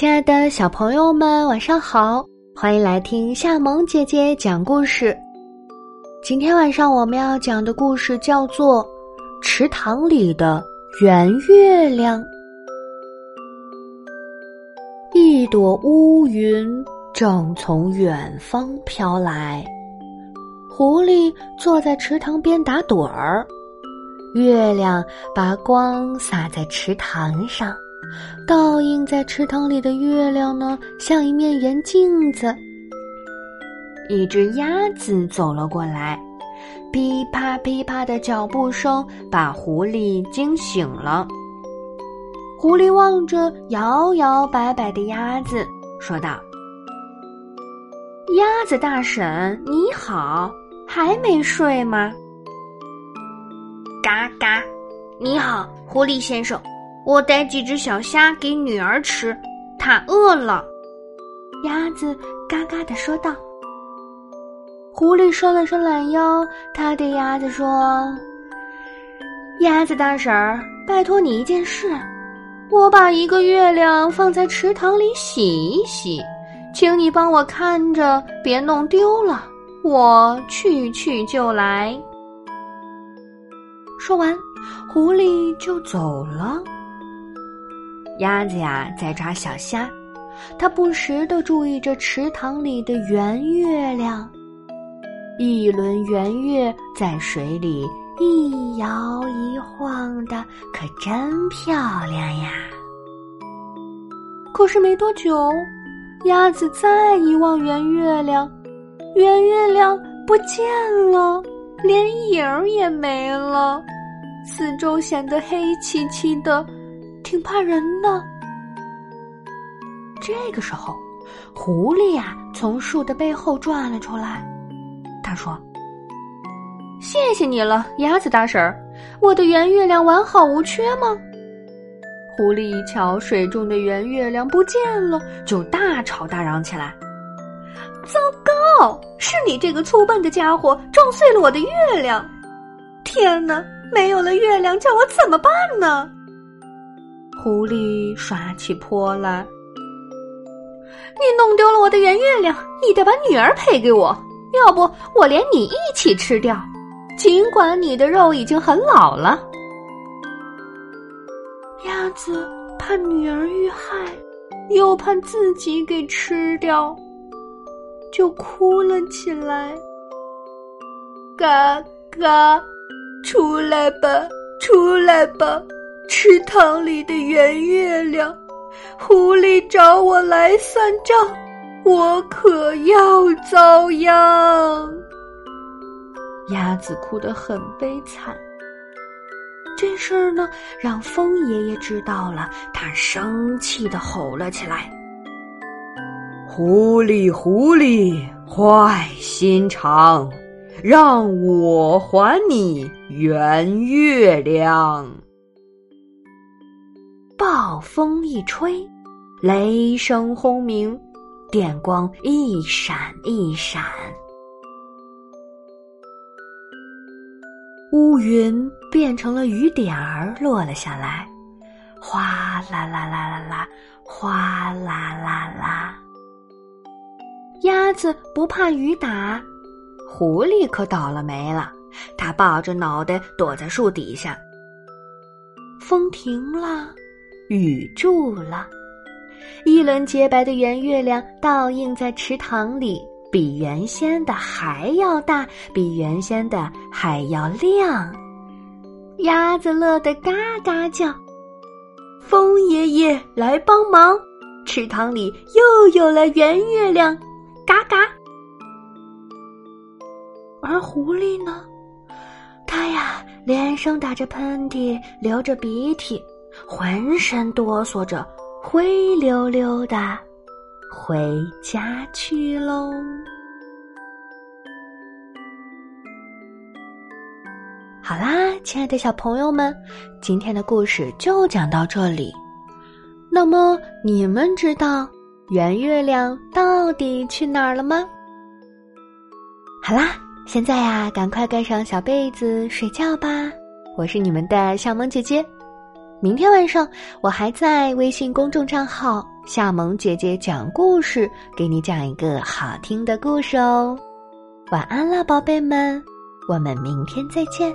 亲爱的小朋友们，晚上好！欢迎来听夏萌姐姐讲故事。今天晚上我们要讲的故事叫做《池塘里的圆月亮》。一朵乌云正从远方飘来，狐狸坐在池塘边打盹儿，月亮把光洒在池塘上。倒映在池塘里的月亮呢，像一面圆镜子。一只鸭子走了过来，噼啪噼啪的脚步声把狐狸惊醒了。狐狸望着摇摇摆摆的鸭子，说道：“鸭子大婶，你好，还没睡吗？”“嘎嘎，你好，狐狸先生。”我带几只小虾给女儿吃，她饿了。鸭子嘎嘎的说道。狐狸伸了伸懒腰，他对鸭子说：“鸭子大婶儿，拜托你一件事，我把一个月亮放在池塘里洗一洗，请你帮我看着，别弄丢了。我去去就来。”说完，狐狸就走了。鸭子呀，在抓小虾，它不时的注意着池塘里的圆月亮。一轮圆月在水里一摇一晃的，可真漂亮呀！可是没多久，鸭子再一望圆月亮，圆月亮不见了，连影儿也没了，四周显得黑漆漆的。挺怕人的。这个时候，狐狸呀从树的背后转了出来。他说：“谢谢你了，鸭子大婶儿，我的圆月亮完好无缺吗？”狐狸一瞧水中的圆月亮不见了，就大吵大嚷起来：“糟糕！是你这个粗笨的家伙撞碎了我的月亮！天哪，没有了月亮，叫我怎么办呢？”狐狸耍起泼来，你弄丢了我的圆月亮，你得把女儿赔给我，要不我连你一起吃掉。尽管你的肉已经很老了。鸭子怕女儿遇害，又怕自己给吃掉，就哭了起来。嘎嘎，出来吧，出来吧。池塘里的圆月亮，狐狸找我来算账，我可要遭殃。鸭子哭得很悲惨。这事儿呢，让风爷爷知道了，他生气的吼了起来：“狐狸，狐狸，坏心肠，让我还你圆月亮！”暴风一吹，雷声轰鸣，电光一闪一闪，乌云变成了雨点儿落了下来，哗啦啦啦啦啦，哗啦啦啦。鸭子不怕雨打，狐狸可倒了霉了，它抱着脑袋躲在树底下。风停了。雨住了，一轮洁白的圆月亮倒映在池塘里，比原先的还要大，比原先的还要亮。鸭子乐得嘎嘎叫，风爷爷来帮忙，池塘里又有了圆月亮，嘎嘎。而狐狸呢，它呀连声打着喷嚏，流着鼻涕。浑身哆嗦着，灰溜溜的回家去喽。好啦，亲爱的小朋友们，今天的故事就讲到这里。那么，你们知道圆月亮到底去哪儿了吗？好啦，现在呀，赶快盖上小被子睡觉吧。我是你们的小萌姐姐。明天晚上，我还在微信公众账号“夏萌姐姐讲故事，给你讲一个好听的故事哦。晚安啦，宝贝们，我们明天再见。